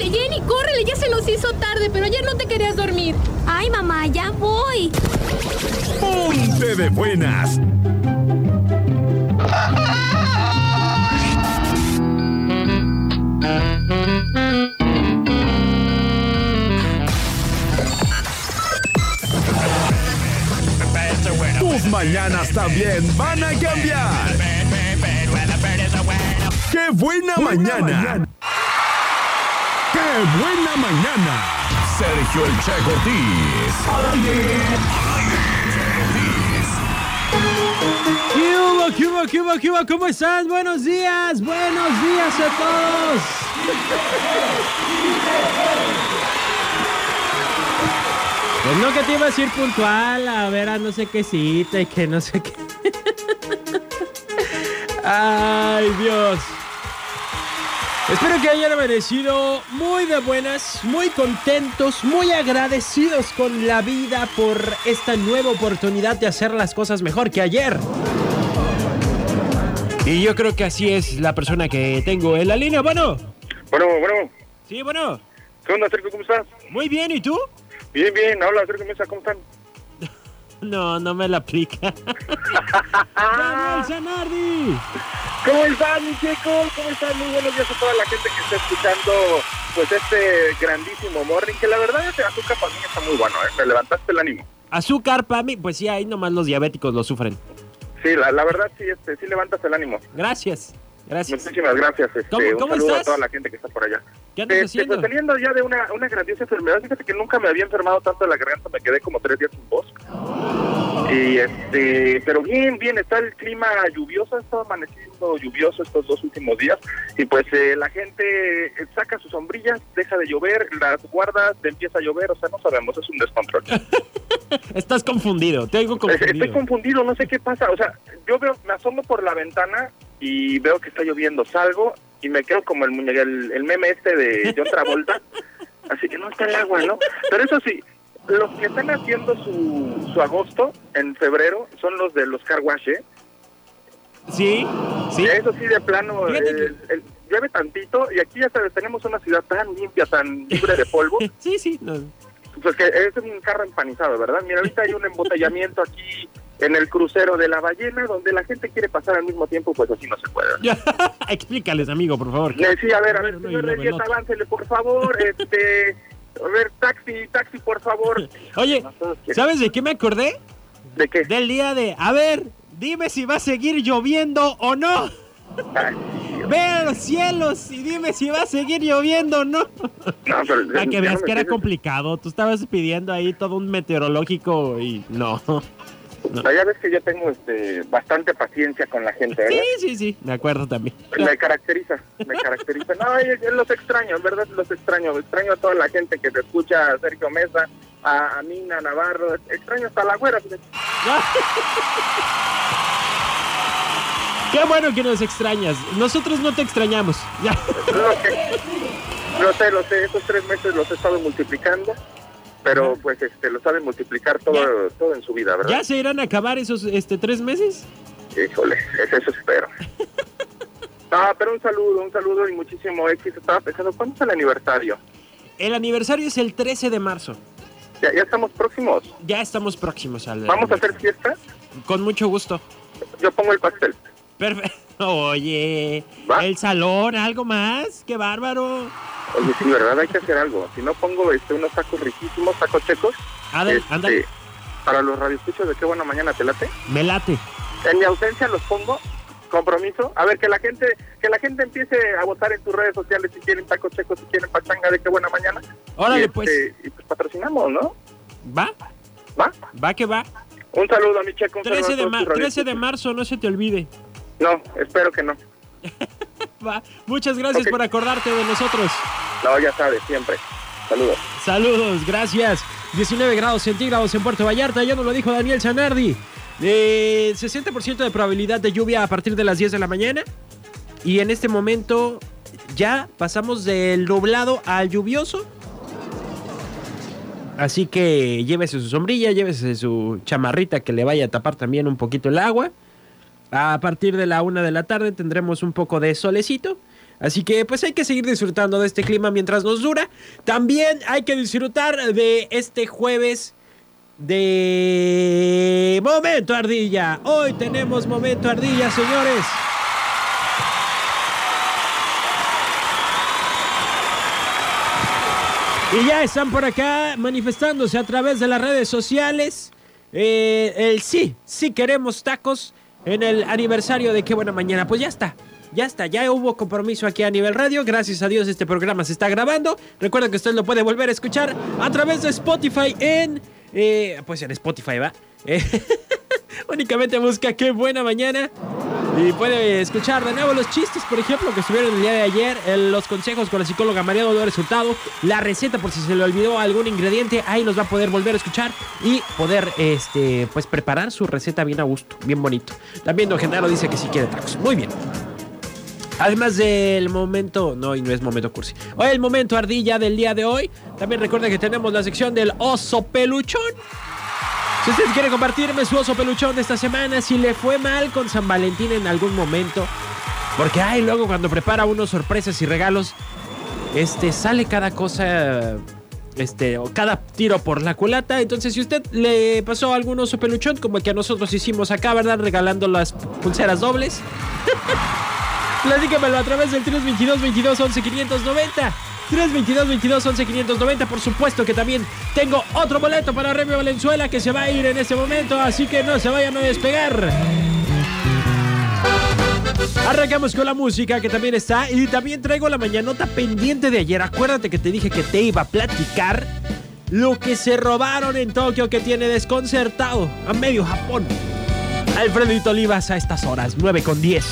Córrele, Jenny, córrele, ya se nos hizo tarde, pero ayer no te querías dormir. Ay, mamá, ya voy. Ponte de buenas. Tus mañanas también van a cambiar. ¡Qué buena, mañana! ¡Qué buena mañana! Sergio El Che Cortés. ¿Qué hubo, qué hubo, qué hubo, qué hubo? ¿Cómo están? Buenos días, buenos días a todos. Pues no que te ibas a ir puntual a ver a no sé qué cita y que no sé qué. Ay, Dios. Espero que hayan amanecido muy de buenas, muy contentos, muy agradecidos con la vida por esta nueva oportunidad de hacer las cosas mejor que ayer. Y yo creo que así es la persona que tengo en la línea. Bueno, Bueno, bueno, sí, bueno. ¿qué onda, Sergio? ¿Cómo estás? Muy bien, ¿y tú? Bien, bien, habla Sergio Mesa, ¿cómo están? No, no me la aplica. ¡Daniel Zanardi! ¿Cómo están, mi chicos? ¿Cómo están? Muy buenos días a toda la gente que está escuchando pues este grandísimo morning, que la verdad este azúcar para mí está muy bueno, ¿eh? Me levantaste el ánimo. Azúcar para mí, pues sí, ahí nomás los diabéticos lo sufren. Sí, la, la verdad sí, este, sí levantas el ánimo. Gracias, gracias. Muchísimas gracias. Este, ¿Cómo- un cómo saludo estás? a toda la gente que está por allá. ¿Qué andas Este, haciendo? pues, saliendo ya de una, una grandiosa enfermedad, fíjate que nunca me había enfermado tanto de la garganta, me quedé como tres días sin voz. Y este, pero bien, bien, está el clima lluvioso, estado amaneciendo lluvioso estos dos últimos días. Y pues eh, la gente eh, saca sus sombrillas, deja de llover, las guarda, te empieza a llover, o sea, no sabemos, es un descontrol. Estás confundido, te oigo confundido. Estoy confundido, no sé qué pasa. O sea, yo veo, me asomo por la ventana y veo que está lloviendo. Salgo y me quedo como el muñeco, el, el meme este de John Travolta. Así que no está el agua, ¿no? Pero eso sí, los que están haciendo su, su agosto en febrero son los de los car wash, ¿eh? Sí, sí. Eso sí, de plano, el- el- llueve tantito y aquí ya sabes, tenemos una ciudad tan limpia, tan libre de polvo. Sí, sí. no. Pues que es un carro empanizado, ¿verdad? Mira, ahorita hay un embotellamiento aquí en el crucero de la ballena, donde la gente quiere pasar al mismo tiempo, pues así no se puede. Explícales, amigo, por favor. Sí, a ver, a ver, Bueno, señor el Reyes, aváncele, por favor, este... A ver, taxi, taxi, por favor. Oye, ¿sabes de qué me acordé? ¿De qué? Del día de, a ver, dime si va a seguir lloviendo o no. Ay, Ve a los cielos y dime si va a seguir lloviendo o no. no, pero- Para que veas no que era complicado. Tú estabas pidiendo ahí todo un meteorológico y no. O sea, ya ves que yo tengo este, bastante paciencia con la gente, Sí, ¿verdad? sí, sí, me acuerdo también. Me caracteriza, me caracteriza. No, yo, los extraño, en verdad los extraño. Extraño a toda la gente que te escucha, a Sergio Mesa, a, a Mina Navarro. Extraño hasta la güera. Qué bueno que nos extrañas. Nosotros no te extrañamos. Ya. Lo, que- lo sé, lo sé, estos tres meses los he estado multiplicando, pero pues este, lo saben multiplicar todo, todo en su vida, ¿verdad? ¿Ya se irán a acabar esos este, tres meses? Híjole, es eso espero. Ah, pero un saludo, un saludo y muchísimo éxito. Estaba pensando, ¿cuándo es el aniversario? El aniversario es el 13 de marzo. Ya, ya estamos próximos. Ya estamos próximos al. ¿Vamos a hacer fiesta? Con mucho gusto. Yo pongo el pastel. Perfecto. Oye, ¿Va? el salón, algo más. Qué bárbaro. Oye, sí, ¿verdad? Hay que hacer algo. Si no pongo este, unos tacos riquísimos, tacos checos. Ándale, este, ándale. Para los radioescuchos de qué buena mañana te late. Me late. En mi ausencia los pongo. Compromiso. A ver, que la gente que la gente empiece a votar en tus redes sociales si quieren tacos checos, si quieren pachanga de qué buena mañana. Órale, y, pues. este, y pues patrocinamos, ¿no? Va, ¿Va? va que va. Un saludo a mi checo. un saludo 13 a de, todos ma- tus 13 de marzo, no se te olvide. No, espero que no. Va. Muchas gracias por acordarte de nosotros. No, ya sabes, siempre. Saludos. Saludos, gracias. 19 grados centígrados en Puerto Vallarta, ya nos lo dijo Daniel Zanardi. Eh, 60% de probabilidad de lluvia a partir de las 10 de la mañana. Y en este momento ya pasamos del nublado al lluvioso. Así que llévese su sombrilla, llévese su chamarrita que le vaya a tapar también un poquito el agua. A partir de la una de la tarde tendremos un poco de solecito. Así que pues hay que seguir disfrutando de este clima mientras nos dura. También hay que disfrutar de este jueves de Momento Ardilla. Hoy tenemos Momento Ardilla, señores. Y ya están por acá manifestándose a través de las redes sociales. Eh, el sí, sí queremos tacos en el aniversario de Qué Buena Mañana. Pues ya está. Ya está, ya hubo compromiso aquí a nivel radio. Gracias a Dios este programa se está grabando. Recuerda que usted lo puede volver a escuchar a través de Spotify en... eh, pues en Spotify, ¿va? Eh, únicamente busca Qué Buena Mañana. Y puede escuchar de nuevo los chistes, por ejemplo, que estuvieron el día de ayer, los consejos con la psicóloga María Dolores Resultado, la receta por si se le olvidó algún ingrediente, ahí los va a poder volver a escuchar y poder este pues preparar su receta bien a gusto, bien bonito. También Don Genaro dice que sí quiere tacos. Muy bien. Además del momento, no, y no es momento cursi. Hoy el momento ardilla del día de hoy. También recuerda que tenemos la sección del oso peluchón. Si usted quiere compartirme su oso peluchón de esta semana, si le fue mal con San Valentín en algún momento, porque ay, luego cuando prepara unos sorpresas y regalos, este sale cada cosa este o cada tiro por la culata. Entonces, si usted le pasó algún oso peluchón como el que nosotros hicimos acá, ¿verdad? Regalando las pulseras dobles. Platícamelo a través del 322 22 11 590. 322 22 11 590. Por supuesto que también tengo otro boleto para Remy Valenzuela que se va a ir en este momento, así que no se vayan a despegar. Arrancamos con la música que también está y también traigo la mañanota pendiente de ayer. Acuérdate que te dije que te iba a platicar lo que se robaron en Tokio que tiene desconcertado a medio Japón. Alfredito Olivas a estas horas, 9 con 10.